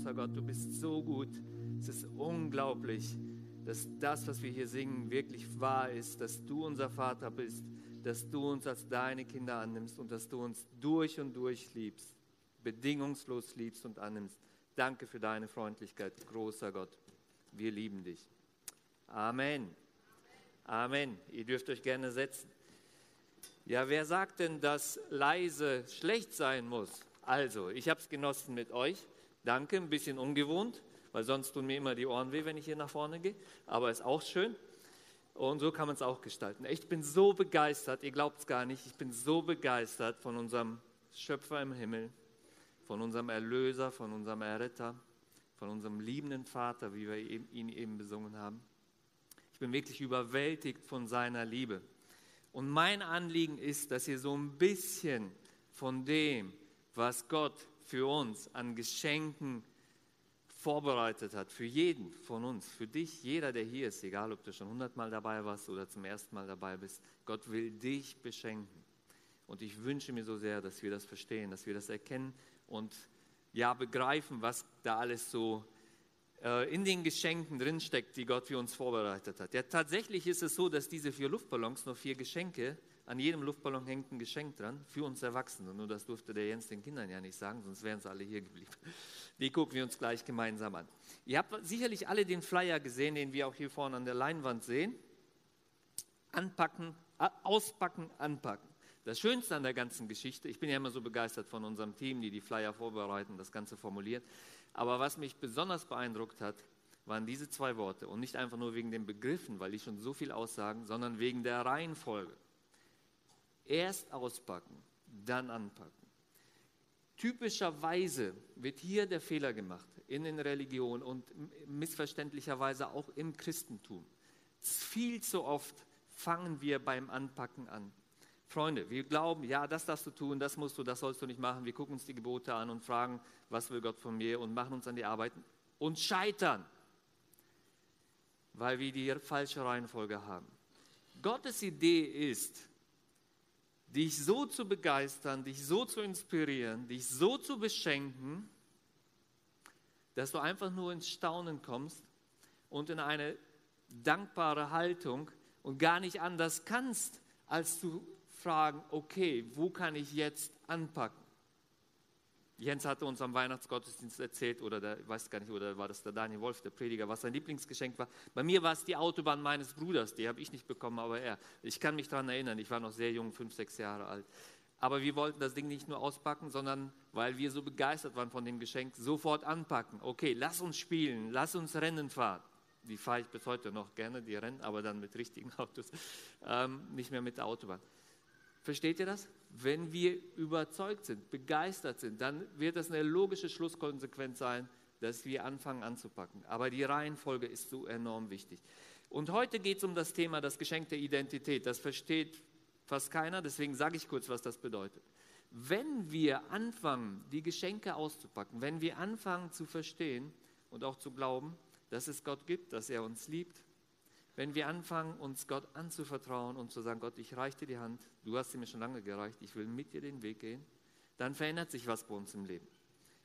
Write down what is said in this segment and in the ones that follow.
großer Gott, du bist so gut. Es ist unglaublich, dass das, was wir hier singen, wirklich wahr ist, dass du unser Vater bist, dass du uns als deine Kinder annimmst und dass du uns durch und durch liebst, bedingungslos liebst und annimmst. Danke für deine Freundlichkeit, großer Gott. Wir lieben dich. Amen. Amen. Ihr dürft euch gerne setzen. Ja, wer sagt denn, dass leise schlecht sein muss? Also, ich habe es genossen mit euch. Danke, ein bisschen ungewohnt, weil sonst tun mir immer die Ohren weh, wenn ich hier nach vorne gehe. Aber ist auch schön. Und so kann man es auch gestalten. Ich bin so begeistert, ihr glaubt es gar nicht, ich bin so begeistert von unserem Schöpfer im Himmel, von unserem Erlöser, von unserem Erretter, von unserem liebenden Vater, wie wir ihn eben besungen haben bin wirklich überwältigt von seiner Liebe. Und mein Anliegen ist, dass ihr so ein bisschen von dem, was Gott für uns an Geschenken vorbereitet hat, für jeden von uns, für dich, jeder, der hier ist, egal ob du schon hundertmal dabei warst oder zum ersten Mal dabei bist, Gott will dich beschenken. Und ich wünsche mir so sehr, dass wir das verstehen, dass wir das erkennen und ja begreifen, was da alles so äh, in den Geschenken drinsteckt, die Gott für uns vorbereitet hat. Ja, tatsächlich ist es so, dass diese vier Luftballons, nur vier Geschenke, an jedem Luftballon hängt ein Geschenk dran für uns Erwachsene. Nur das durfte der Jens den Kindern ja nicht sagen, sonst wären sie alle hier geblieben. Die gucken wir uns gleich gemeinsam an. Ihr habt sicherlich alle den Flyer gesehen, den wir auch hier vorne an der Leinwand sehen. Anpacken, auspacken, anpacken. Das Schönste an der ganzen Geschichte, ich bin ja immer so begeistert von unserem Team, die die Flyer vorbereiten, das Ganze formuliert. Aber was mich besonders beeindruckt hat, waren diese zwei Worte. Und nicht einfach nur wegen den Begriffen, weil die schon so viel aussagen, sondern wegen der Reihenfolge. Erst auspacken, dann anpacken. Typischerweise wird hier der Fehler gemacht in den Religionen und missverständlicherweise auch im Christentum. Viel zu oft fangen wir beim Anpacken an. Freunde, wir glauben, ja, das darfst du tun, das musst du, das sollst du nicht machen. Wir gucken uns die Gebote an und fragen, was will Gott von mir und machen uns an die Arbeit und scheitern, weil wir die falsche Reihenfolge haben. Gottes Idee ist, dich so zu begeistern, dich so zu inspirieren, dich so zu beschenken, dass du einfach nur ins Staunen kommst und in eine dankbare Haltung und gar nicht anders kannst, als zu fragen, okay, wo kann ich jetzt anpacken? Jens hatte uns am Weihnachtsgottesdienst erzählt, oder der, ich weiß gar nicht, oder war das der Daniel Wolf, der Prediger, was sein Lieblingsgeschenk war. Bei mir war es die Autobahn meines Bruders, die habe ich nicht bekommen, aber er. Ich kann mich daran erinnern, ich war noch sehr jung, fünf, sechs Jahre alt. Aber wir wollten das Ding nicht nur auspacken, sondern weil wir so begeistert waren von dem Geschenk, sofort anpacken. Okay, lass uns spielen, lass uns Rennen fahren. Die fahre ich bis heute noch gerne, die Rennen, aber dann mit richtigen Autos, ähm, nicht mehr mit der Autobahn. Versteht ihr das? Wenn wir überzeugt sind, begeistert sind, dann wird das eine logische Schlusskonsequenz sein, dass wir anfangen anzupacken. Aber die Reihenfolge ist so enorm wichtig. Und heute geht es um das Thema das Geschenk der Identität. Das versteht fast keiner, deswegen sage ich kurz, was das bedeutet. Wenn wir anfangen, die Geschenke auszupacken, wenn wir anfangen zu verstehen und auch zu glauben, dass es Gott gibt, dass er uns liebt, wenn wir anfangen, uns Gott anzuvertrauen und zu sagen, Gott, ich reiche dir die Hand, du hast sie mir schon lange gereicht, ich will mit dir den Weg gehen, dann verändert sich was bei uns im Leben.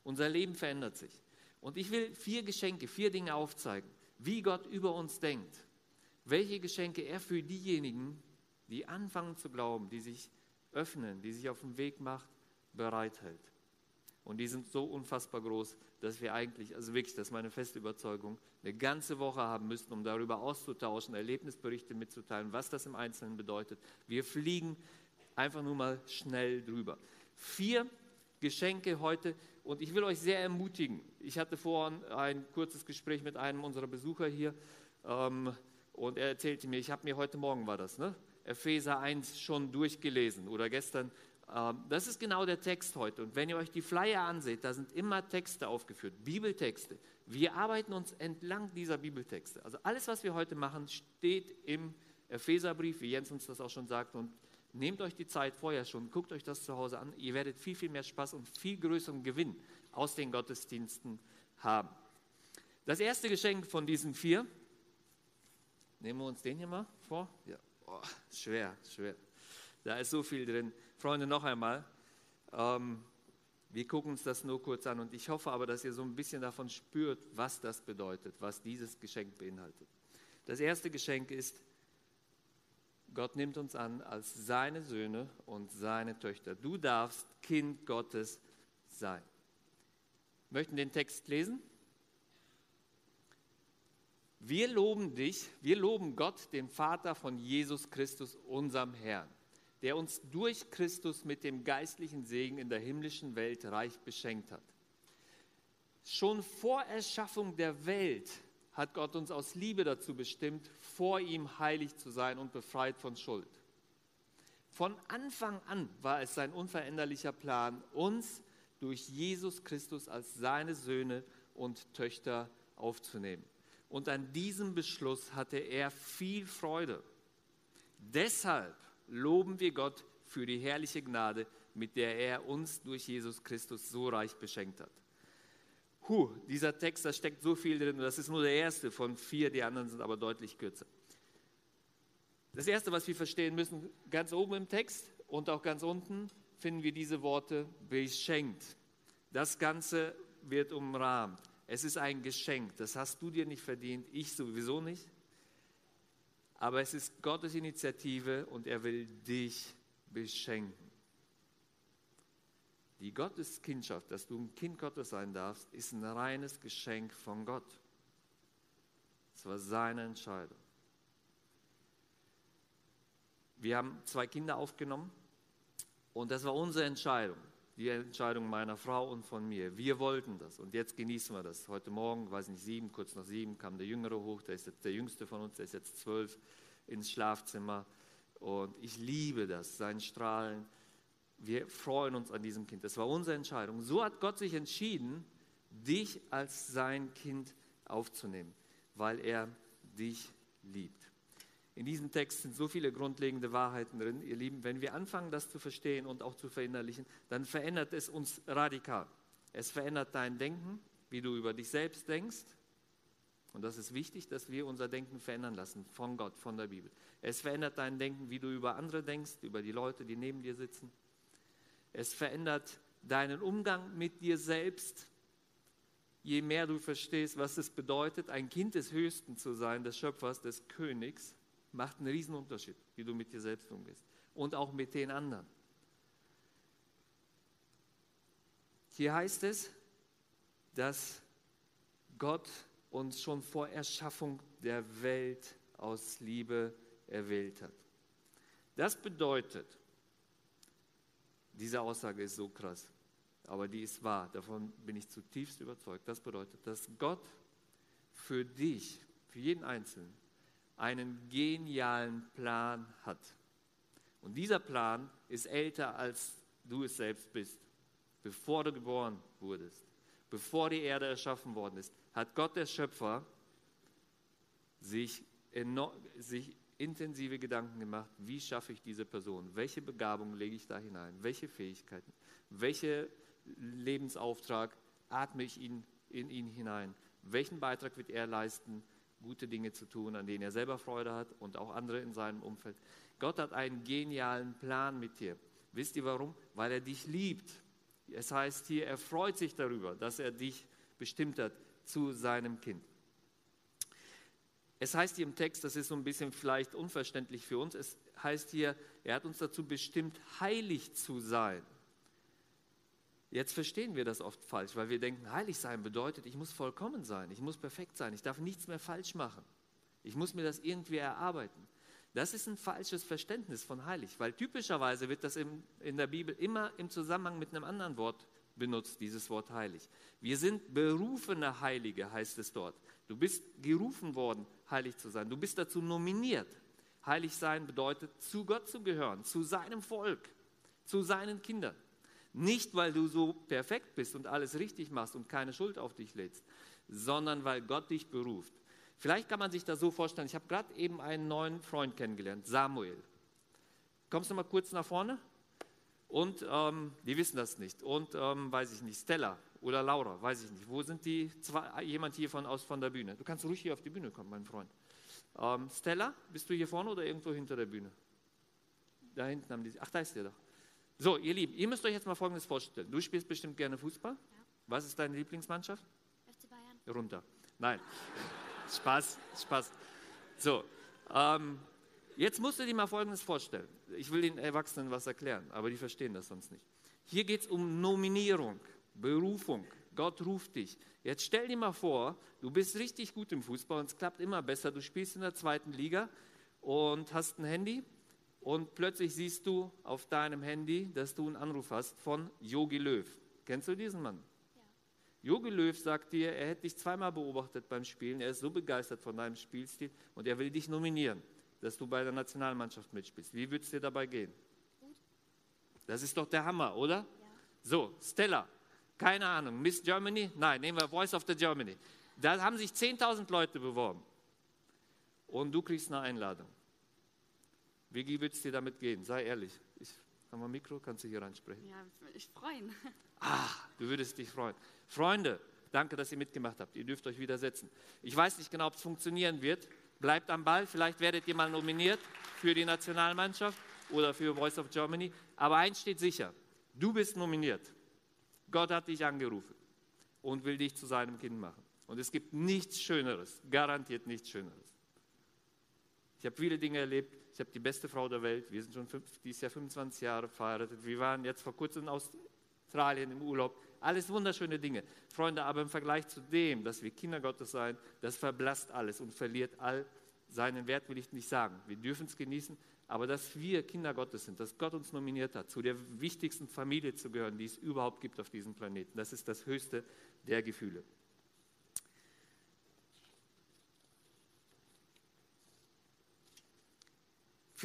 Unser Leben verändert sich. Und ich will vier Geschenke, vier Dinge aufzeigen, wie Gott über uns denkt. Welche Geschenke er für diejenigen, die anfangen zu glauben, die sich öffnen, die sich auf den Weg macht, bereithält. Und die sind so unfassbar groß, dass wir eigentlich, also wirklich, das ist meine feste Überzeugung, eine ganze Woche haben müssten, um darüber auszutauschen, Erlebnisberichte mitzuteilen, was das im Einzelnen bedeutet. Wir fliegen einfach nur mal schnell drüber. Vier Geschenke heute und ich will euch sehr ermutigen. Ich hatte vorhin ein kurzes Gespräch mit einem unserer Besucher hier ähm, und er erzählte mir, ich habe mir heute Morgen war das, ne? Epheser 1 schon durchgelesen oder gestern das ist genau der Text heute. Und wenn ihr euch die Flyer anseht, da sind immer Texte aufgeführt, Bibeltexte. Wir arbeiten uns entlang dieser Bibeltexte. Also alles, was wir heute machen, steht im Epheserbrief, wie Jens uns das auch schon sagt. Und nehmt euch die Zeit vorher schon, guckt euch das zu Hause an. Ihr werdet viel, viel mehr Spaß und viel größeren Gewinn aus den Gottesdiensten haben. Das erste Geschenk von diesen vier, nehmen wir uns den hier mal vor. Ja, oh, schwer, schwer. Da ist so viel drin. Freunde, noch einmal. Ähm, Wir gucken uns das nur kurz an und ich hoffe aber, dass ihr so ein bisschen davon spürt, was das bedeutet, was dieses Geschenk beinhaltet. Das erste Geschenk ist, Gott nimmt uns an als seine Söhne und seine Töchter. Du darfst Kind Gottes sein. Möchten den Text lesen? Wir loben dich, wir loben Gott, den Vater von Jesus Christus, unserem Herrn, der uns durch Christus mit dem geistlichen Segen in der himmlischen Welt reich beschenkt hat. Schon vor Erschaffung der Welt hat Gott uns aus Liebe dazu bestimmt, vor ihm heilig zu sein und befreit von Schuld. Von Anfang an war es sein unveränderlicher Plan, uns durch Jesus Christus als seine Söhne und Töchter aufzunehmen. Und an diesem Beschluss hatte er viel Freude. Deshalb loben wir Gott für die herrliche Gnade, mit der er uns durch Jesus Christus so reich beschenkt hat. Puh, dieser Text, da steckt so viel drin. Das ist nur der erste von vier, die anderen sind aber deutlich kürzer. Das erste, was wir verstehen müssen, ganz oben im Text und auch ganz unten, finden wir diese Worte beschenkt. Das Ganze wird umrahmt. Es ist ein Geschenk, das hast du dir nicht verdient, ich sowieso nicht. Aber es ist Gottes Initiative und er will dich beschenken. Die Gotteskindschaft, dass du ein Kind Gottes sein darfst, ist ein reines Geschenk von Gott. Es war seine Entscheidung. Wir haben zwei Kinder aufgenommen und das war unsere Entscheidung die Entscheidung meiner Frau und von mir. Wir wollten das und jetzt genießen wir das. Heute Morgen, weiß nicht, sieben, kurz nach sieben, kam der Jüngere hoch, der ist jetzt der Jüngste von uns, der ist jetzt zwölf, ins Schlafzimmer und ich liebe das, sein Strahlen. Wir freuen uns an diesem Kind. Das war unsere Entscheidung. So hat Gott sich entschieden, dich als sein Kind aufzunehmen, weil er dich liebt. In diesem Text sind so viele grundlegende Wahrheiten drin, ihr Lieben. Wenn wir anfangen, das zu verstehen und auch zu verinnerlichen, dann verändert es uns radikal. Es verändert dein Denken, wie du über dich selbst denkst. Und das ist wichtig, dass wir unser Denken verändern lassen von Gott, von der Bibel. Es verändert dein Denken, wie du über andere denkst, über die Leute, die neben dir sitzen. Es verändert deinen Umgang mit dir selbst. Je mehr du verstehst, was es bedeutet, ein Kind des Höchsten zu sein, des Schöpfers, des Königs, macht einen riesen Unterschied, wie du mit dir selbst umgehst und auch mit den anderen. Hier heißt es, dass Gott uns schon vor Erschaffung der Welt aus Liebe erwählt hat. Das bedeutet, diese Aussage ist so krass, aber die ist wahr, davon bin ich zutiefst überzeugt. Das bedeutet, dass Gott für dich, für jeden Einzelnen, einen genialen Plan hat. Und dieser Plan ist älter, als du es selbst bist. Bevor du geboren wurdest, bevor die Erde erschaffen worden ist, hat Gott der Schöpfer sich, sich intensive Gedanken gemacht, wie schaffe ich diese Person, welche Begabung lege ich da hinein, welche Fähigkeiten, welchen Lebensauftrag atme ich in, in ihn hinein, welchen Beitrag wird er leisten, gute Dinge zu tun, an denen er selber Freude hat und auch andere in seinem Umfeld. Gott hat einen genialen Plan mit dir. Wisst ihr warum? Weil er dich liebt. Es heißt hier, er freut sich darüber, dass er dich bestimmt hat zu seinem Kind. Es heißt hier im Text, das ist so ein bisschen vielleicht unverständlich für uns, es heißt hier, er hat uns dazu bestimmt, heilig zu sein. Jetzt verstehen wir das oft falsch, weil wir denken, heilig sein bedeutet, ich muss vollkommen sein, ich muss perfekt sein, ich darf nichts mehr falsch machen. Ich muss mir das irgendwie erarbeiten. Das ist ein falsches Verständnis von heilig, weil typischerweise wird das in, der Bibel immer im Zusammenhang mit einem anderen Wort benutzt, dieses Wort heilig. Wir sind berufene Heilige, heißt es dort. Du bist gerufen worden, heilig zu sein. Du bist dazu nominiert. Heilig sein bedeutet, zu Gott zu gehören, zu seinem Volk, zu seinen Kindern. Nicht, weil du so perfekt bist und alles richtig machst und keine Schuld auf dich lädst, sondern weil Gott dich beruft. Vielleicht kann man sich das so vorstellen. Ich habe gerade eben einen neuen Freund kennengelernt, Samuel. Kommst du mal kurz nach vorne? Und ähm, die wissen das nicht. Und ähm, weiß ich nicht, Stella oder Laura, weiß ich nicht. Wo sind die? Zwei, jemand hier von, aus von der Bühne. Du kannst ruhig hier auf die Bühne kommen, mein Freund. Ähm, Stella, bist du hier vorne oder irgendwo hinter der Bühne? Da hinten haben die. Ach, da ist der doch. So, ihr Lieben, ihr müsst euch jetzt mal Folgendes vorstellen. Du spielst bestimmt gerne Fußball. Ja. Was ist deine Lieblingsmannschaft? FC Bayern. Runter. Nein. Spaß, Spaß. So, ähm, jetzt musst du dir mal Folgendes vorstellen. Ich will den Erwachsenen was erklären, aber die verstehen das sonst nicht. Hier geht es um Nominierung, Berufung. Gott ruft dich. Jetzt stell dir mal vor, du bist richtig gut im Fußball und es klappt immer besser. Du spielst in der zweiten Liga und hast ein Handy und plötzlich siehst du auf deinem Handy, dass du einen Anruf hast von Yogi Löw. Kennst du diesen Mann? Jogi Löw sagt dir, er hätte dich zweimal beobachtet beim Spielen, er ist so begeistert von deinem Spielstil und er will dich nominieren, dass du bei der Nationalmannschaft mitspielst. Wie würde es dir dabei gehen? Gut. Das ist doch der Hammer, oder? Ja. So, Stella, keine Ahnung, Miss Germany? Nein, nehmen wir Voice of the Germany. Da haben sich 10.000 Leute beworben und du kriegst eine Einladung. Wie es dir damit gehen? Sei ehrlich. Ich, haben wir ein Mikro? Kannst du hier reinsprechen? Ja, ich würde mich freuen. Ah, du würdest dich freuen. Freunde, danke, dass ihr mitgemacht habt. Ihr dürft euch wieder setzen. Ich weiß nicht genau, ob es funktionieren wird. Bleibt am Ball. Vielleicht werdet ihr mal nominiert für die Nationalmannschaft oder für Voice of Germany. Aber eins steht sicher: Du bist nominiert. Gott hat dich angerufen und will dich zu seinem Kind machen. Und es gibt nichts Schöneres, garantiert nichts Schöneres. Ich habe viele Dinge erlebt. Ich habe die beste Frau der Welt. Wir sind schon fünf, dieses Jahr 25 Jahre verheiratet. Wir waren jetzt vor kurzem aus Australien im Urlaub. Alles wunderschöne Dinge. Freunde, aber im Vergleich zu dem, dass wir Kinder Gottes sein, das verblasst alles und verliert all seinen Wert, will ich nicht sagen. Wir dürfen es genießen, aber dass wir Kinder Gottes sind, dass Gott uns nominiert hat, zu der wichtigsten Familie zu gehören, die es überhaupt gibt auf diesem Planeten, das ist das höchste der Gefühle.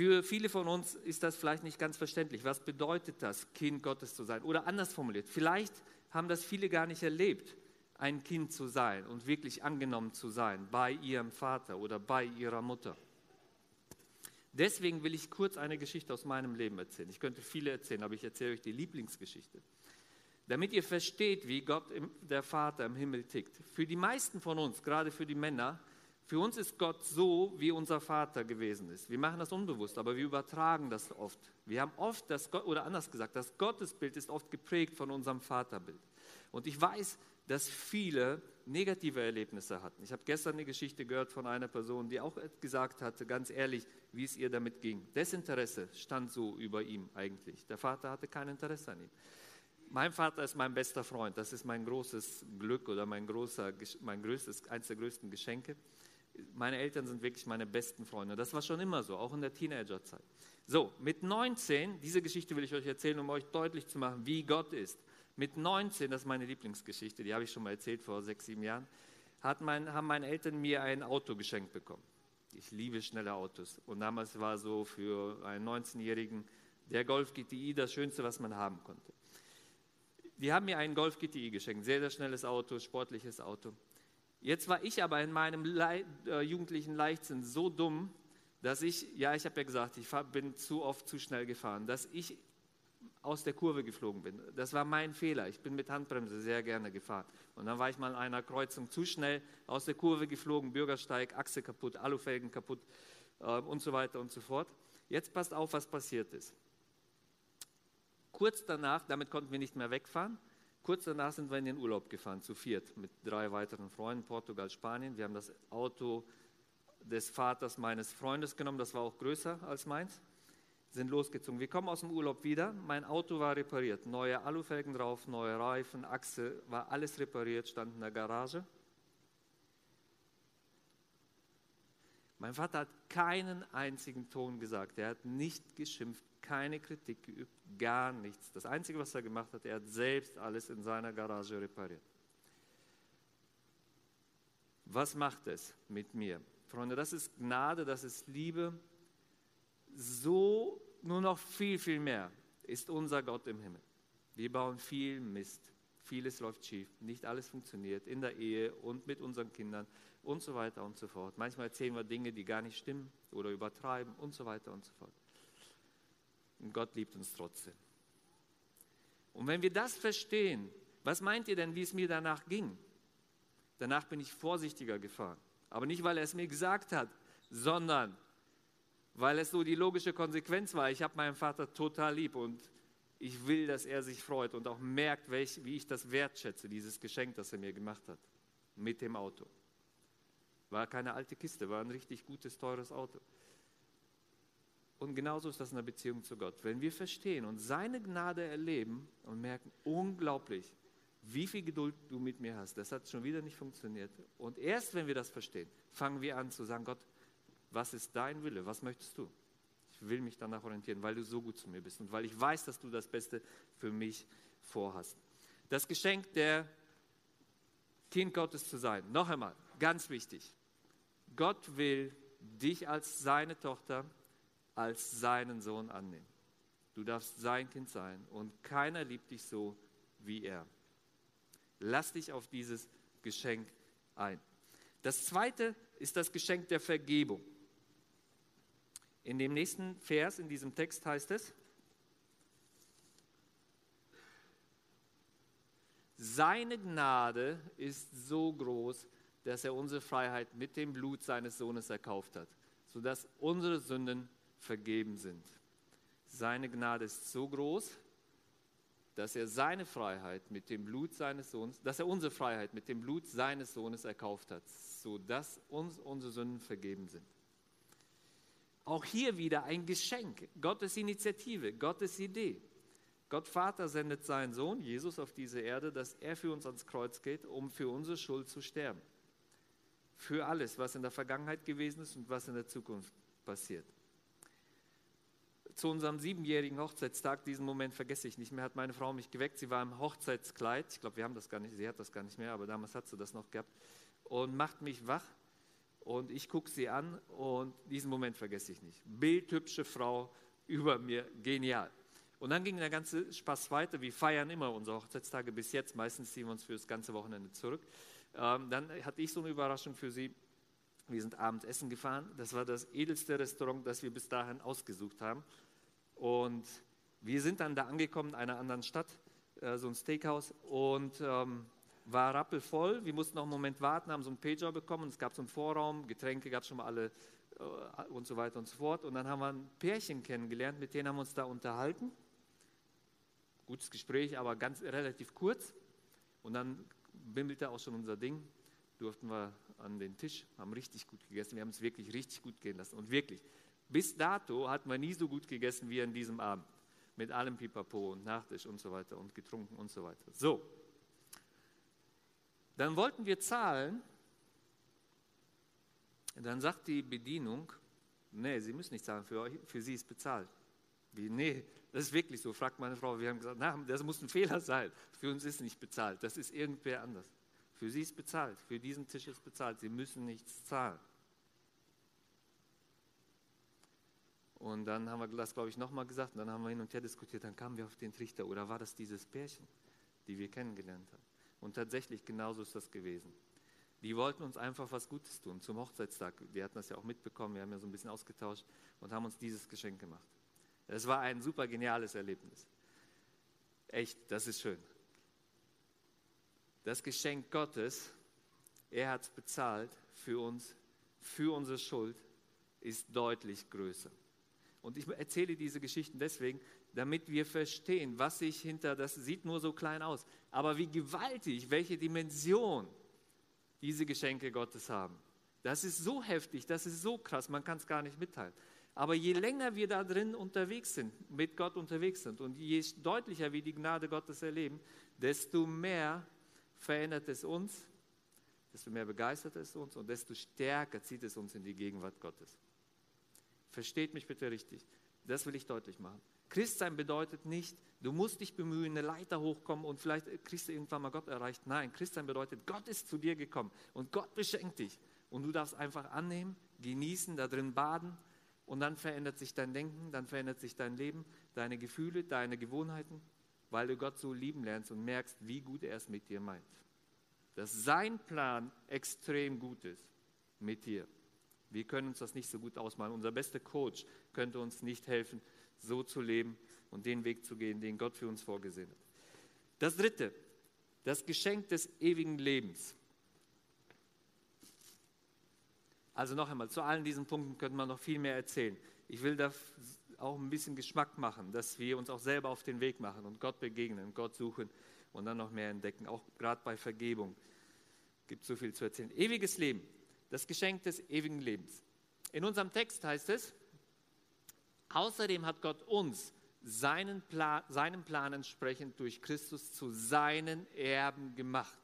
Für viele von uns ist das vielleicht nicht ganz verständlich. Was bedeutet das, Kind Gottes zu sein? Oder anders formuliert, vielleicht haben das viele gar nicht erlebt, ein Kind zu sein und wirklich angenommen zu sein bei ihrem Vater oder bei ihrer Mutter. Deswegen will ich kurz eine Geschichte aus meinem Leben erzählen. Ich könnte viele erzählen, aber ich erzähle euch die Lieblingsgeschichte. Damit ihr versteht, wie Gott, der Vater im Himmel tickt. Für die meisten von uns, gerade für die Männer, für uns ist Gott so, wie unser Vater gewesen ist. Wir machen das unbewusst, aber wir übertragen das oft. Wir haben oft das, oder anders gesagt, das Gottesbild ist oft geprägt von unserem Vaterbild. Und ich weiß, dass viele negative Erlebnisse hatten. Ich habe gestern eine Geschichte gehört von einer Person, die auch gesagt hatte, ganz ehrlich, wie es ihr damit ging. Desinteresse stand so über ihm eigentlich. Der Vater hatte kein Interesse an ihm. Mein Vater ist mein bester Freund. Das ist mein großes Glück oder mein, großer, mein größtes, eines der größten Geschenke meine Eltern sind wirklich meine besten Freunde. Das war schon immer so, auch in der Teenagerzeit. So, mit 19, diese Geschichte will ich euch erzählen, um euch deutlich zu machen, wie Gott ist. Mit 19, das ist meine Lieblingsgeschichte, die habe ich schon mal erzählt vor sechs, sieben Jahren, mein, haben meine Eltern mir ein Auto geschenkt bekommen. Ich liebe schnelle Autos. Und damals war so für einen 19-Jährigen der Golf GTI das Schönste, was man haben konnte. Die haben mir einen Golf GTI geschenkt, sehr, sehr schnelles Auto, sportliches Auto. Jetzt war ich aber in meinem Le äh, jugendlichen Leichtsinn so dumm, dass ich, ja, ich habe ja gesagt, ich bin zu oft zu schnell gefahren, dass ich aus der Kurve geflogen bin. Das war mein Fehler. Ich bin mit Handbremse sehr gerne gefahren. Und dann war ich mal in einer Kreuzung zu schnell aus der Kurve geflogen, Bürgersteig, Achse kaputt, Alufelgen kaputt äh, und so weiter und so fort. Jetzt passt auf, was passiert ist. Kurz danach, damit konnten wir nicht mehr wegfahren, Kurz danach sind wir in den Urlaub gefahren, zu viert, mit drei weiteren Freunden, Portugal, Spanien. Wir haben das Auto des Vaters meines Freundes genommen, das war auch größer als meins, sind losgezogen. Wir kommen aus dem Urlaub wieder, mein Auto war repariert, neue Alufelgen drauf, neue Reifen, Achse, war alles repariert, stand in der Garage. Mein Vater hat keinen einzigen Ton gesagt, er hat nicht geschimpft, keine Kritik geübt, gar nichts. Das Einzige, was er gemacht hat, er hat selbst alles in seiner Garage repariert. Was macht es mit mir? Freunde, das ist Gnade, das ist Liebe. So nur noch viel, viel mehr ist unser Gott im Himmel. Wir bauen viel Mist. Vieles läuft schief. Nicht alles funktioniert in der Ehe und mit unseren Kindern und so weiter und so fort. Manchmal erzählen wir Dinge, die gar nicht stimmen oder übertreiben und so weiter und so fort. Und Gott liebt uns trotzdem. Und wenn wir das verstehen, was meint ihr denn, wie es mir danach ging? Danach bin ich vorsichtiger gefahren. Aber nicht, weil er es mir gesagt hat, sondern weil es so die logische Konsequenz war. Ich habe meinen Vater total lieb und Ich will, dass er sich freut und auch merkt, welch, wie ich das wertschätze, dieses Geschenk, das er mir gemacht hat, mit dem Auto. War keine alte Kiste, war ein richtig gutes, teures Auto. Und genauso ist das in der Beziehung zu Gott. Wenn wir verstehen und seine Gnade erleben und merken, unglaublich, wie viel Geduld du mit mir hast, das hat schon wieder nicht funktioniert. Und erst wenn wir das verstehen, fangen wir an zu sagen, Gott, was ist dein Wille? Was möchtest du? Ich will mich danach orientieren, weil du so gut zu mir bist und weil ich weiß, dass du das Beste für mich vorhast. Das Geschenk der Kind Gottes zu sein. Noch einmal, ganz wichtig. Gott will dich als seine Tochter als seinen Sohn annehmen. Du darfst sein Kind sein und keiner liebt dich so wie er. Lass dich auf dieses Geschenk ein. Das zweite ist das Geschenk der Vergebung. In dem nächsten Vers in diesem Text heißt es, Seine Gnade ist so groß, dass er unsere Freiheit mit dem Blut seines Sohnes erkauft hat, sodass unsere Sünden vergeben sind. Seine Gnade ist so groß, dass er seine Freiheit mit dem Blut seines Sohnes, dass er unsere Freiheit mit dem Blut seines Sohnes erkauft hat, sodass uns unsere Sünden vergeben sind. Auch hier wieder ein Geschenk, Gottes Initiative, Gottes Idee. Gott Vater sendet seinen Sohn Jesus auf diese Erde, dass er für uns ans Kreuz geht, um für unsere Schuld zu sterben. Für alles, was in der Vergangenheit gewesen ist und was in der Zukunft passiert zu unserem siebenjährigen Hochzeitstag, diesen Moment vergesse ich nicht mehr, hat meine Frau mich geweckt. Sie war im Hochzeitskleid. Ich glaube, wir haben das gar nicht, sie hat das gar nicht mehr, aber damals hat sie das noch gehabt. Und macht mich wach. Und ich gucke sie an und diesen Moment vergesse ich nicht. Bildhübsche Frau über mir, genial. Und dann ging der ganze Spaß weiter. Wir feiern immer unsere Hochzeitstage bis jetzt. Meistens ziehen wir uns für das ganze Wochenende zurück. Ähm, dann hatte ich so eine Überraschung für sie. Wir sind abends essen gefahren. Das war das edelste Restaurant, das wir bis dahin ausgesucht haben. Und wir sind dann da angekommen in einer anderen Stadt, äh, so ein Steakhouse, und ähm, war rappelvoll. Wir mussten noch einen Moment warten, haben so einen Pager bekommen. Es gab so einen Vorraum, Getränke gab es schon mal alle äh, und so weiter und so fort. Und dann haben wir ein Pärchen kennengelernt, mit denen haben wir uns da unterhalten. Gutes Gespräch, aber ganz relativ kurz. Und dann bimmelte auch schon unser Ding. Durften wir an den Tisch, haben richtig gut gegessen. Wir haben es wirklich richtig gut gehen lassen. Und wirklich, bis dato hat man nie so gut gegessen wie an diesem Abend. Mit allem Pipapo und Nachtisch und so weiter und getrunken und so weiter. So. Dann wollten wir zahlen. Dann sagt die Bedienung, nee, Sie müssen nicht zahlen, für, euch, für Sie ist bezahlt. Wie, nee, das ist wirklich so, fragt meine Frau. Wir haben gesagt, na, das muss ein Fehler sein. Für uns ist nicht bezahlt, das ist irgendwer anders. Für Sie ist bezahlt, für diesen Tisch ist bezahlt. Sie müssen nichts zahlen. Und dann haben wir das, glaube ich, nochmal gesagt und dann haben wir hin und her diskutiert. Dann kamen wir auf den Trichter. Oder war das dieses Pärchen, die wir kennengelernt haben? Und tatsächlich, genauso ist das gewesen. Die wollten uns einfach was Gutes tun zum Hochzeitstag. Wir hatten das ja auch mitbekommen, wir haben ja so ein bisschen ausgetauscht und haben uns dieses Geschenk gemacht. Es war ein super geniales Erlebnis. Echt, das ist schön. Das Geschenk Gottes, er hat es bezahlt für uns, für unsere Schuld, ist deutlich größer. Und ich erzähle diese Geschichten deswegen, damit wir verstehen, was sich hinter, das sieht nur so klein aus, aber wie gewaltig, welche Dimension diese Geschenke Gottes haben. Das ist so heftig, das ist so krass, man kann es gar nicht mitteilen. Aber je länger wir da drin unterwegs sind, mit Gott unterwegs sind und je deutlicher wir die Gnade Gottes erleben, desto mehr verändert es uns, desto mehr begeistert es uns und desto stärker zieht es uns in die Gegenwart Gottes. Versteht mich bitte richtig. Das will ich deutlich machen. Christsein bedeutet nicht, du musst dich bemühen, eine Leiter hochkommen und vielleicht kriegst du irgendwann mal Gott erreicht. Nein, Christsein bedeutet, Gott ist zu dir gekommen und Gott beschenkt dich. Und du darfst einfach annehmen, genießen, da drin baden und dann verändert sich dein Denken, dann verändert sich dein Leben, deine Gefühle, deine Gewohnheiten, weil du Gott so lieben lernst und merkst, wie gut er es mit dir meint. Dass sein Plan extrem gut ist mit dir. Wir können uns das nicht so gut ausmalen. Unser bester Coach könnte uns nicht helfen, so zu leben und den Weg zu gehen, den Gott für uns vorgesehen hat. Das dritte, das Geschenk des ewigen Lebens. Also noch einmal, zu allen diesen Punkten könnte man noch viel mehr erzählen. Ich will da auch ein bisschen Geschmack machen, dass wir uns auch selber auf den Weg machen und Gott begegnen, Gott suchen und dann noch mehr entdecken, auch gerade bei Vergebung. Gibt so viel zu erzählen. Ewiges Leben, das Geschenk des ewigen Lebens. In unserem Text heißt es, außerdem hat Gott uns seinen Plan, seinem Plan entsprechend durch Christus zu seinen Erben gemacht.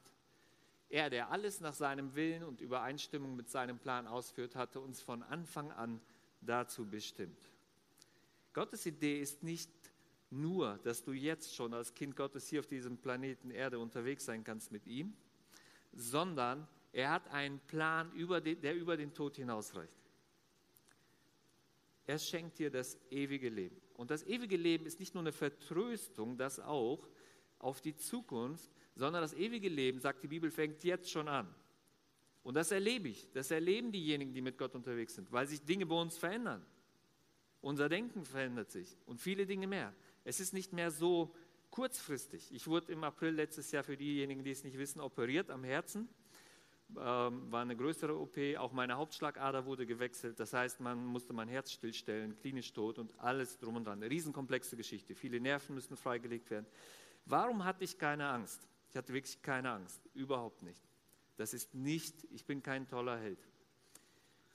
Er, der alles nach seinem Willen und Übereinstimmung mit seinem Plan ausführt, hatte uns von Anfang an dazu bestimmt. Gottes Idee ist nicht nur, dass du jetzt schon als Kind Gottes hier auf diesem Planeten Erde unterwegs sein kannst mit ihm, sondern er hat einen Plan, der über den Tod hinausreicht. Er schenkt dir das ewige Leben. Und das ewige Leben ist nicht nur eine Vertröstung, das auch auf die Zukunft, sondern das ewige Leben, sagt die Bibel, fängt jetzt schon an. Und das erlebe ich, das erleben diejenigen, die mit Gott unterwegs sind, weil sich Dinge bei uns verändern. Unser Denken verändert sich und viele Dinge mehr. Es ist nicht mehr so kurzfristig. Ich wurde im April letztes Jahr für diejenigen, die es nicht wissen, operiert am Herzen. Ähm, war eine größere OP, auch meine Hauptschlagader wurde gewechselt. Das heißt, man musste mein Herz stillstellen, klinisch tot und alles drum und dran. Eine riesenkomplexe Geschichte. Viele Nerven müssen freigelegt werden. Warum hatte ich keine Angst? Ich hatte wirklich keine Angst, überhaupt nicht. Das ist nicht, ich bin kein toller Held.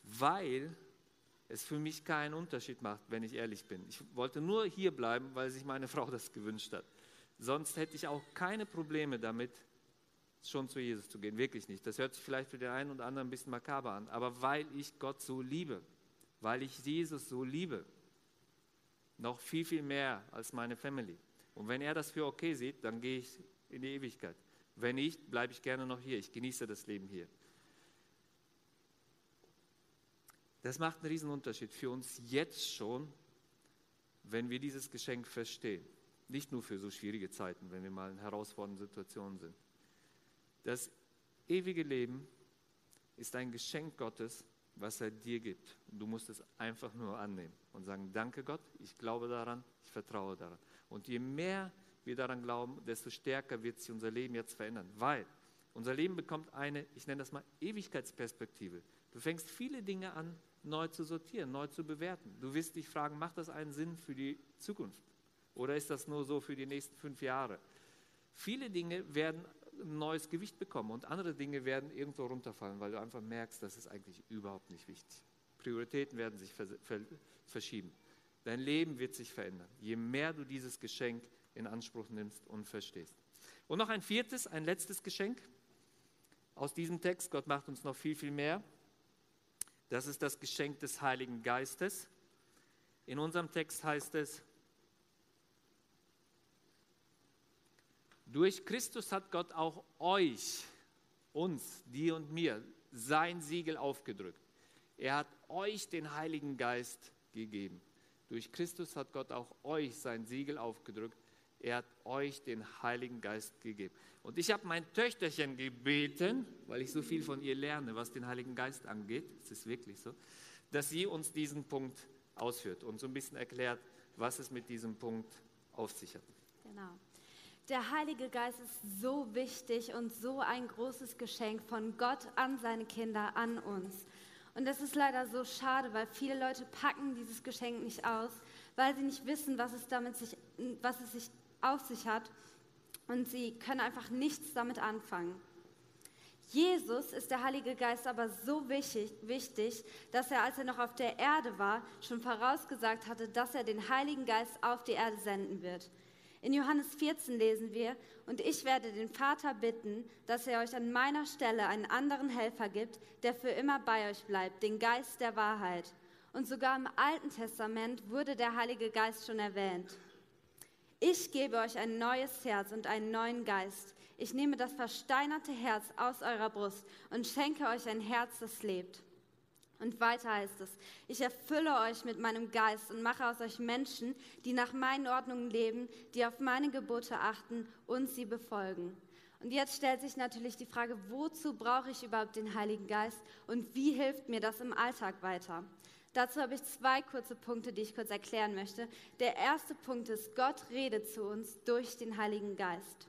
Weil es für mich keinen Unterschied macht, wenn ich ehrlich bin. Ich wollte nur hier bleiben, weil sich meine Frau das gewünscht hat. Sonst hätte ich auch keine Probleme damit, schon zu Jesus zu gehen. Wirklich nicht. Das hört sich vielleicht für den einen oder anderen ein bisschen makaber an. Aber weil ich Gott so liebe, weil ich Jesus so liebe, noch viel, viel mehr als meine Family. Und wenn er das für okay sieht, dann gehe ich in die Ewigkeit. Wenn nicht, bleibe ich gerne noch hier. Ich genieße das Leben hier. Das macht einen riesen Unterschied für uns jetzt schon, wenn wir dieses Geschenk verstehen. Nicht nur für so schwierige Zeiten, wenn wir mal in herausfordernden Situationen sind. Das ewige Leben ist ein Geschenk Gottes, was er dir gibt. Und du musst es einfach nur annehmen und sagen, danke Gott, ich glaube daran, ich vertraue daran. Und je mehr wir daran glauben, desto stärker wird sich unser Leben jetzt verändern, weil unser Leben bekommt eine, ich nenne das mal Ewigkeitsperspektive. Du fängst viele Dinge an, neu zu sortieren, neu zu bewerten. Du wirst dich fragen, macht das einen Sinn für die Zukunft? Oder ist das nur so für die nächsten fünf Jahre? Viele Dinge werden ein neues Gewicht bekommen und andere Dinge werden irgendwo runterfallen, weil du einfach merkst, das ist eigentlich überhaupt nicht wichtig. Prioritäten werden sich verschieben. Dein Leben wird sich verändern, je mehr du dieses Geschenk in Anspruch nimmst und verstehst. Und noch ein viertes, ein letztes Geschenk aus diesem Text. Gott macht uns noch viel, viel mehr. Das ist das Geschenk des Heiligen Geistes. In unserem Text heißt es, Durch Christus hat Gott auch euch, uns, dir und mir, sein Siegel aufgedrückt. Er hat euch den Heiligen Geist gegeben. Durch Christus hat Gott auch euch sein Siegel aufgedrückt. Er hat euch den Heiligen Geist gegeben. Und ich habe mein Töchterchen gebeten, weil ich so viel von ihr lerne, was den Heiligen Geist angeht, es ist wirklich so, dass sie uns diesen Punkt ausführt und so ein bisschen erklärt, was es mit diesem Punkt auf sich hat. Genau. Der Heilige Geist ist so wichtig und so ein großes Geschenk von Gott an seine Kinder, an uns. Und das ist leider so schade, weil viele Leute packen dieses Geschenk nicht aus, weil sie nicht wissen, was es, damit sich, was es sich auf sich hat. Und sie können einfach nichts damit anfangen. Jesus ist der Heilige Geist aber so wichtig, wichtig, dass er, als er noch auf der Erde war, schon vorausgesagt hatte, dass er den Heiligen Geist auf die Erde senden wird. In Johannes 14 lesen wir, und ich werde den Vater bitten, dass er euch an meiner Stelle einen anderen Helfer gibt, der für immer bei euch bleibt, den Geist der Wahrheit. Und sogar im Alten Testament wurde der Heilige Geist schon erwähnt. Ich gebe euch ein neues Herz und einen neuen Geist. Ich nehme das versteinerte Herz aus eurer Brust und schenke euch ein Herz, das lebt. Und weiter heißt es, ich erfülle euch mit meinem Geist und mache aus euch Menschen, die nach meinen Ordnungen leben, die auf meine Gebote achten und sie befolgen. Und jetzt stellt sich natürlich die Frage, wozu brauche ich überhaupt den Heiligen Geist und wie hilft mir das im Alltag weiter? Dazu habe ich zwei kurze Punkte, die ich kurz erklären möchte. Der erste Punkt ist, Gott redet zu uns durch den Heiligen Geist.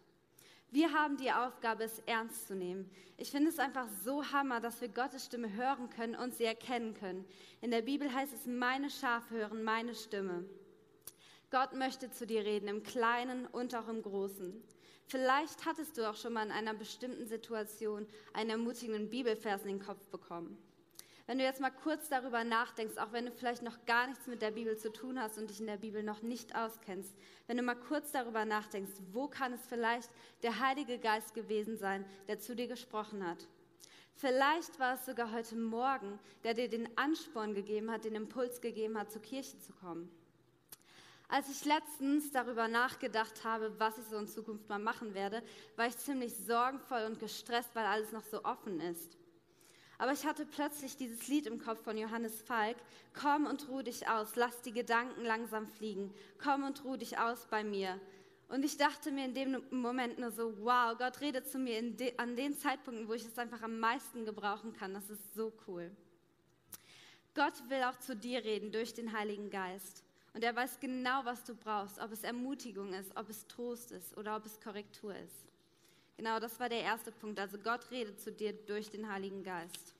Wir haben die Aufgabe, es ernst zu nehmen. Ich finde es einfach so hammer, dass wir Gottes Stimme hören können und sie erkennen können. In der Bibel heißt es, meine Schafe hören meine Stimme. Gott möchte zu dir reden, im Kleinen und auch im Großen. Vielleicht hattest du auch schon mal in einer bestimmten Situation einen ermutigenden Bibelvers in den Kopf bekommen. Wenn du jetzt mal kurz darüber nachdenkst, auch wenn du vielleicht noch gar nichts mit der Bibel zu tun hast und dich in der Bibel noch nicht auskennst, wenn du mal kurz darüber nachdenkst, wo kann es vielleicht der Heilige Geist gewesen sein, der zu dir gesprochen hat? Vielleicht war es sogar heute Morgen, der dir den Ansporn gegeben hat, den Impuls gegeben hat, zur Kirche zu kommen. Als ich letztens darüber nachgedacht habe, was ich so in Zukunft mal machen werde, war ich ziemlich sorgenvoll und gestresst, weil alles noch so offen ist. Aber ich hatte plötzlich dieses Lied im Kopf von Johannes Falk. Komm und ruh dich aus, lass die Gedanken langsam fliegen. Komm und ruh dich aus bei mir. Und ich dachte mir in dem Moment nur so, wow, Gott redet zu mir de, an den Zeitpunkten, wo ich es einfach am meisten gebrauchen kann. Das ist so cool. Gott will auch zu dir reden durch den Heiligen Geist. Und er weiß genau, was du brauchst, ob es Ermutigung ist, ob es Trost ist oder ob es Korrektur ist. Genau, das war der erste Punkt. Also Gott redet zu dir durch den Heiligen Geist.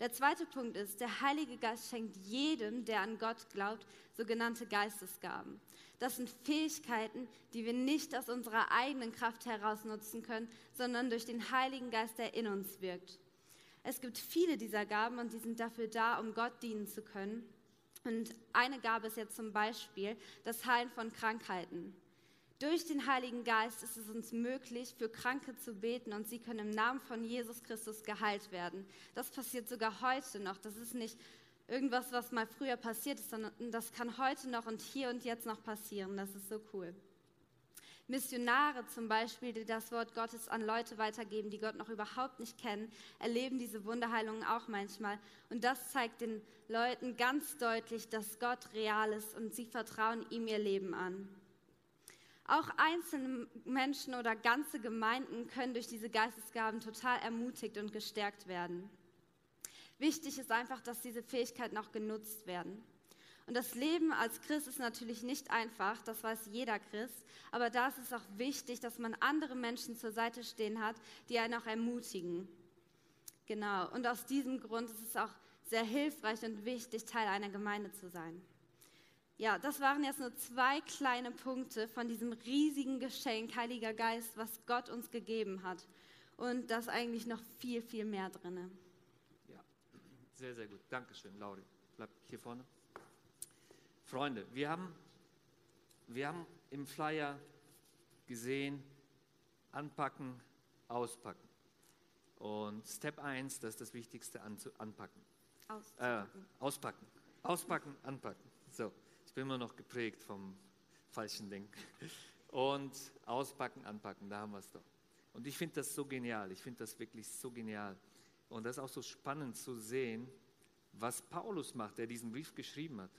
Der zweite Punkt ist, der Heilige Geist schenkt jedem, der an Gott glaubt, sogenannte Geistesgaben. Das sind Fähigkeiten, die wir nicht aus unserer eigenen Kraft heraus nutzen können, sondern durch den Heiligen Geist, der in uns wirkt. Es gibt viele dieser Gaben und die sind dafür da, um Gott dienen zu können. Und eine Gabe ist jetzt zum Beispiel das Heilen von Krankheiten. Durch den Heiligen Geist ist es uns möglich, für Kranke zu beten und sie können im Namen von Jesus Christus geheilt werden. Das passiert sogar heute noch. Das ist nicht irgendwas, was mal früher passiert ist, sondern das kann heute noch und hier und jetzt noch passieren. Das ist so cool. Missionare zum Beispiel, die das Wort Gottes an Leute weitergeben, die Gott noch überhaupt nicht kennen, erleben diese Wunderheilungen auch manchmal. Und das zeigt den Leuten ganz deutlich, dass Gott real ist und sie vertrauen ihm ihr Leben an. Auch einzelne Menschen oder ganze Gemeinden können durch diese Geistesgaben total ermutigt und gestärkt werden. Wichtig ist einfach, dass diese Fähigkeiten auch genutzt werden. Und das Leben als Christ ist natürlich nicht einfach, das weiß jeder Christ, aber da ist es auch wichtig, dass man andere Menschen zur Seite stehen hat, die einen auch ermutigen. Genau, und aus diesem Grund ist es auch sehr hilfreich und wichtig, Teil einer Gemeinde zu sein. Ja, das waren jetzt nur zwei kleine Punkte von diesem riesigen Geschenk, Heiliger Geist, was Gott uns gegeben hat. Und da ist eigentlich noch viel, viel mehr drin. Ja, sehr, sehr gut. Dankeschön, Lauri. Bleib hier vorne. Freunde, wir haben, wir haben im Flyer gesehen, anpacken, auspacken. Und Step 1, das ist das Wichtigste, anpacken. Äh, auspacken. Auspacken, anpacken. Bin immer noch geprägt vom falschen Denken. Und auspacken, anpacken, da haben wir es doch. Und ich finde das so genial. Ich finde das wirklich so genial. Und das ist auch so spannend zu sehen, was Paulus macht, der diesen Brief geschrieben hat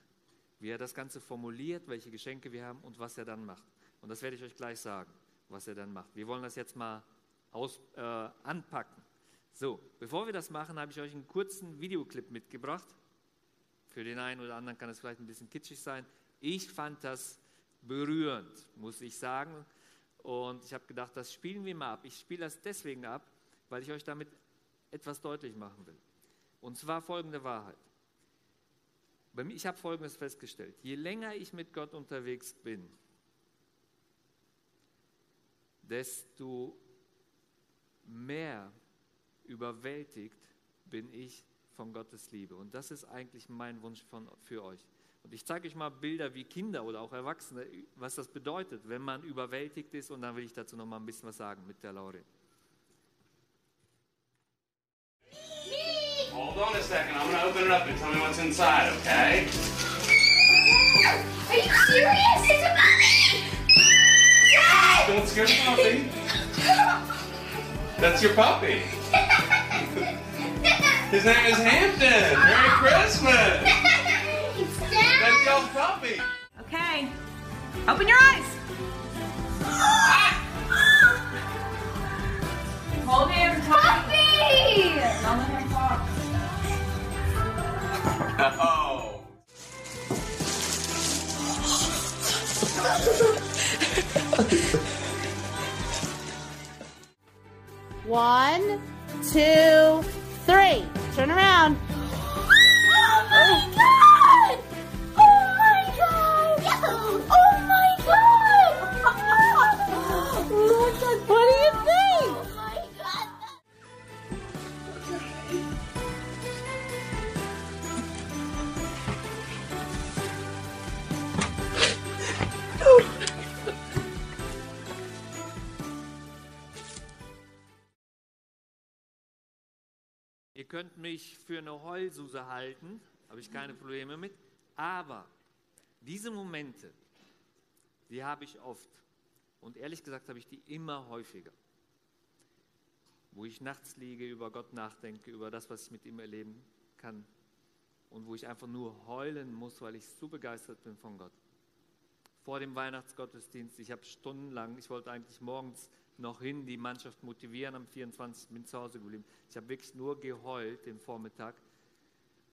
wie er das Ganze formuliert, welche Geschenke wir haben und was er dann macht. Und das werde ich euch gleich sagen, was er dann macht. Wir wollen das jetzt mal aus, äh, anpacken. So, bevor wir das machen, habe ich euch einen kurzen Videoclip mitgebracht. Für den einen oder anderen kann es vielleicht ein bisschen kitschig sein. Ich fand das berührend, muss ich sagen. Und ich habe gedacht, das spielen wir mal ab. Ich spiele das deswegen ab, weil ich euch damit etwas deutlich machen will. Und zwar folgende Wahrheit ich habe Folgendes festgestellt. Je länger ich mit Gott unterwegs bin, desto mehr überwältigt bin ich von Gottes Liebe. Und das ist eigentlich mein Wunsch von, für euch. Und ich zeige euch mal Bilder wie Kinder oder auch Erwachsene, was das bedeutet, wenn man überwältigt ist. Und dann will ich dazu noch mal ein bisschen was sagen mit der Laurin. Hold on a second. I'm going to open it up and tell me what's inside, okay? Are you serious? It's a puppy! Dad! Don't scare the puppy. That's your puppy. His name is Hampton. Merry Christmas. That's y'all's puppy. Okay. Open your eyes. Mich für eine Heulsuse halten, habe ich keine Probleme mit. Aber diese Momente, die habe ich oft. Und ehrlich gesagt habe ich die immer häufiger. Wo ich nachts liege, über Gott nachdenke, über das, was ich mit ihm erleben kann. Und wo ich einfach nur heulen muss, weil ich so begeistert bin von Gott. Vor dem Weihnachtsgottesdienst, ich habe stundenlang, ich wollte eigentlich morgens noch hin, die Mannschaft motivieren. Am 24. bin zu Hause geblieben. Ich habe wirklich nur geheult den Vormittag,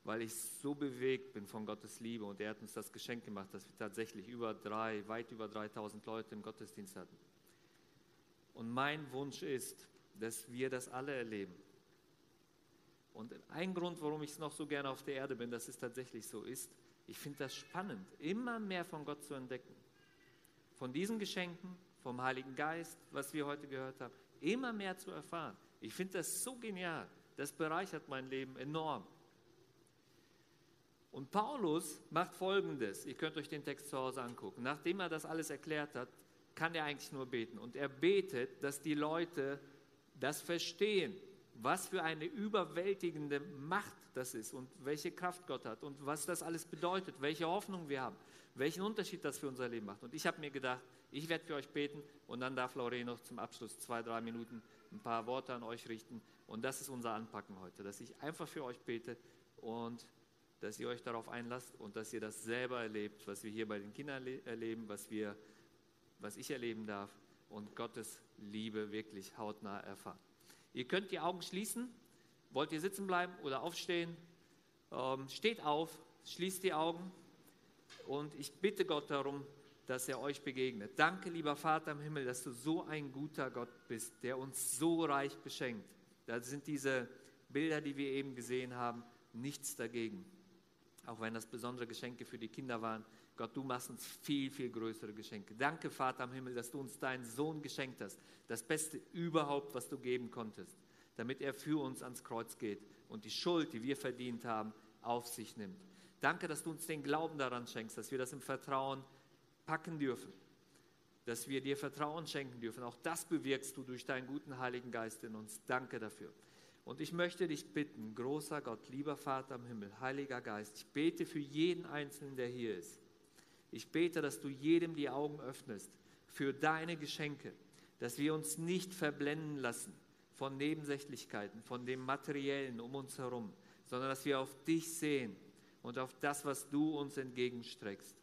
weil ich so bewegt bin von Gottes Liebe. Und er hat uns das Geschenk gemacht, dass wir tatsächlich über drei, weit über 3000 Leute im Gottesdienst hatten. Und mein Wunsch ist, dass wir das alle erleben. Und ein Grund, warum ich noch so gerne auf der Erde bin, dass es tatsächlich so ist, ich finde das spannend, immer mehr von Gott zu entdecken. Von diesen Geschenken, vom Heiligen Geist, was wir heute gehört haben, immer mehr zu erfahren. Ich finde das so genial. Das bereichert mein Leben enorm. Und Paulus macht Folgendes. Ihr könnt euch den Text zu Hause angucken. Nachdem er das alles erklärt hat, kann er eigentlich nur beten. Und er betet, dass die Leute das verstehen, was für eine überwältigende Macht das ist und welche Kraft Gott hat und was das alles bedeutet, welche Hoffnung wir haben, welchen Unterschied das für unser Leben macht. Und ich habe mir gedacht, ich werde für euch beten und dann darf Lorraine noch zum Abschluss zwei, drei Minuten ein paar Worte an euch richten. Und das ist unser Anpacken heute, dass ich einfach für euch bete und dass ihr euch darauf einlasst und dass ihr das selber erlebt, was wir hier bei den Kindern erleben, was, wir, was ich erleben darf und Gottes Liebe wirklich hautnah erfahren. Ihr könnt die Augen schließen. Wollt ihr sitzen bleiben oder aufstehen? Ähm, steht auf, schließt die Augen und ich bitte Gott darum, dass er euch begegnet. Danke, lieber Vater im Himmel, dass du so ein guter Gott bist, der uns so reich beschenkt. Da sind diese Bilder, die wir eben gesehen haben, nichts dagegen. Auch wenn das besondere Geschenke für die Kinder waren. Gott, du machst uns viel, viel größere Geschenke. Danke, Vater im Himmel, dass du uns deinen Sohn geschenkt hast. Das Beste überhaupt, was du geben konntest. Damit er für uns ans Kreuz geht und die Schuld, die wir verdient haben, auf sich nimmt. Danke, dass du uns den Glauben daran schenkst, dass wir das im Vertrauen packen dürfen, dass wir dir Vertrauen schenken dürfen. Auch das bewirkst du durch deinen guten Heiligen Geist in uns. Danke dafür. Und ich möchte dich bitten, großer Gott, lieber Vater im Himmel, Heiliger Geist, ich bete für jeden Einzelnen, der hier ist. Ich bete, dass du jedem die Augen öffnest für deine Geschenke, dass wir uns nicht verblenden lassen von Nebensächlichkeiten, von dem Materiellen um uns herum, sondern dass wir auf dich sehen und auf das, was du uns entgegenstreckst.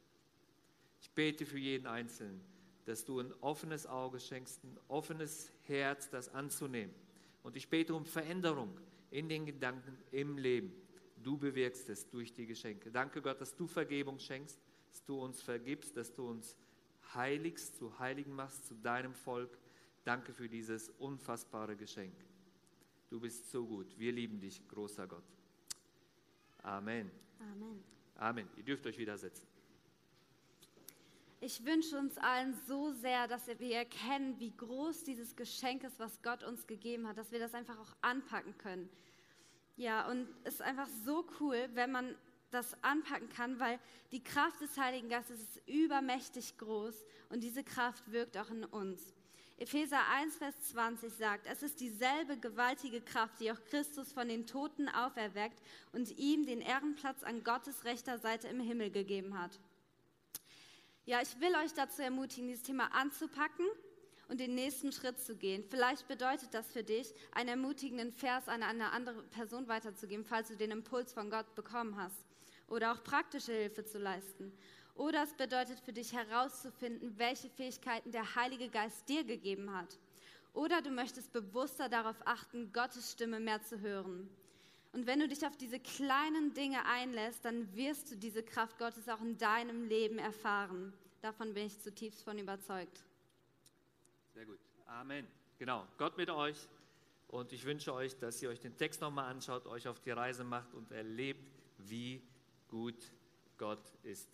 Ich bete für jeden Einzelnen, dass du ein offenes Auge schenkst, ein offenes Herz, das anzunehmen. Und ich bete um Veränderung in den Gedanken, im Leben. Du bewirkst es durch die Geschenke. Danke Gott, dass du Vergebung schenkst, dass du uns vergibst, dass du uns heiligst, zu Heiligen machst, zu deinem Volk. Danke für dieses unfassbare Geschenk. Du bist so gut. Wir lieben dich, großer Gott. Amen. Amen. Amen. Ihr dürft euch wieder setzen. Ich wünsche uns allen so sehr, dass wir erkennen, wie groß dieses Geschenk ist, was Gott uns gegeben hat, dass wir das einfach auch anpacken können. Ja, und es ist einfach so cool, wenn man das anpacken kann, weil die Kraft des Heiligen Geistes ist übermächtig groß und diese Kraft wirkt auch in uns. Epheser 1, Vers 20 sagt, es ist dieselbe gewaltige Kraft, die auch Christus von den Toten auferweckt und ihm den Ehrenplatz an Gottes rechter Seite im Himmel gegeben hat. Ja, ich will euch dazu ermutigen, dieses Thema anzupacken und den nächsten Schritt zu gehen. Vielleicht bedeutet das für dich, einen ermutigenden Vers an eine andere Person weiterzugeben, falls du den Impuls von Gott bekommen hast. Oder auch praktische Hilfe zu leisten. Oder es bedeutet für dich herauszufinden, welche Fähigkeiten der Heilige Geist dir gegeben hat. Oder du möchtest bewusster darauf achten, Gottes Stimme mehr zu hören. Und wenn du dich auf diese kleinen Dinge einlässt, dann wirst du diese Kraft Gottes auch in deinem Leben erfahren. Davon bin ich zutiefst von überzeugt. Sehr gut. Amen. Genau. Gott mit euch. Und ich wünsche euch, dass ihr euch den Text nochmal anschaut, euch auf die Reise macht und erlebt, wie gut Gott ist.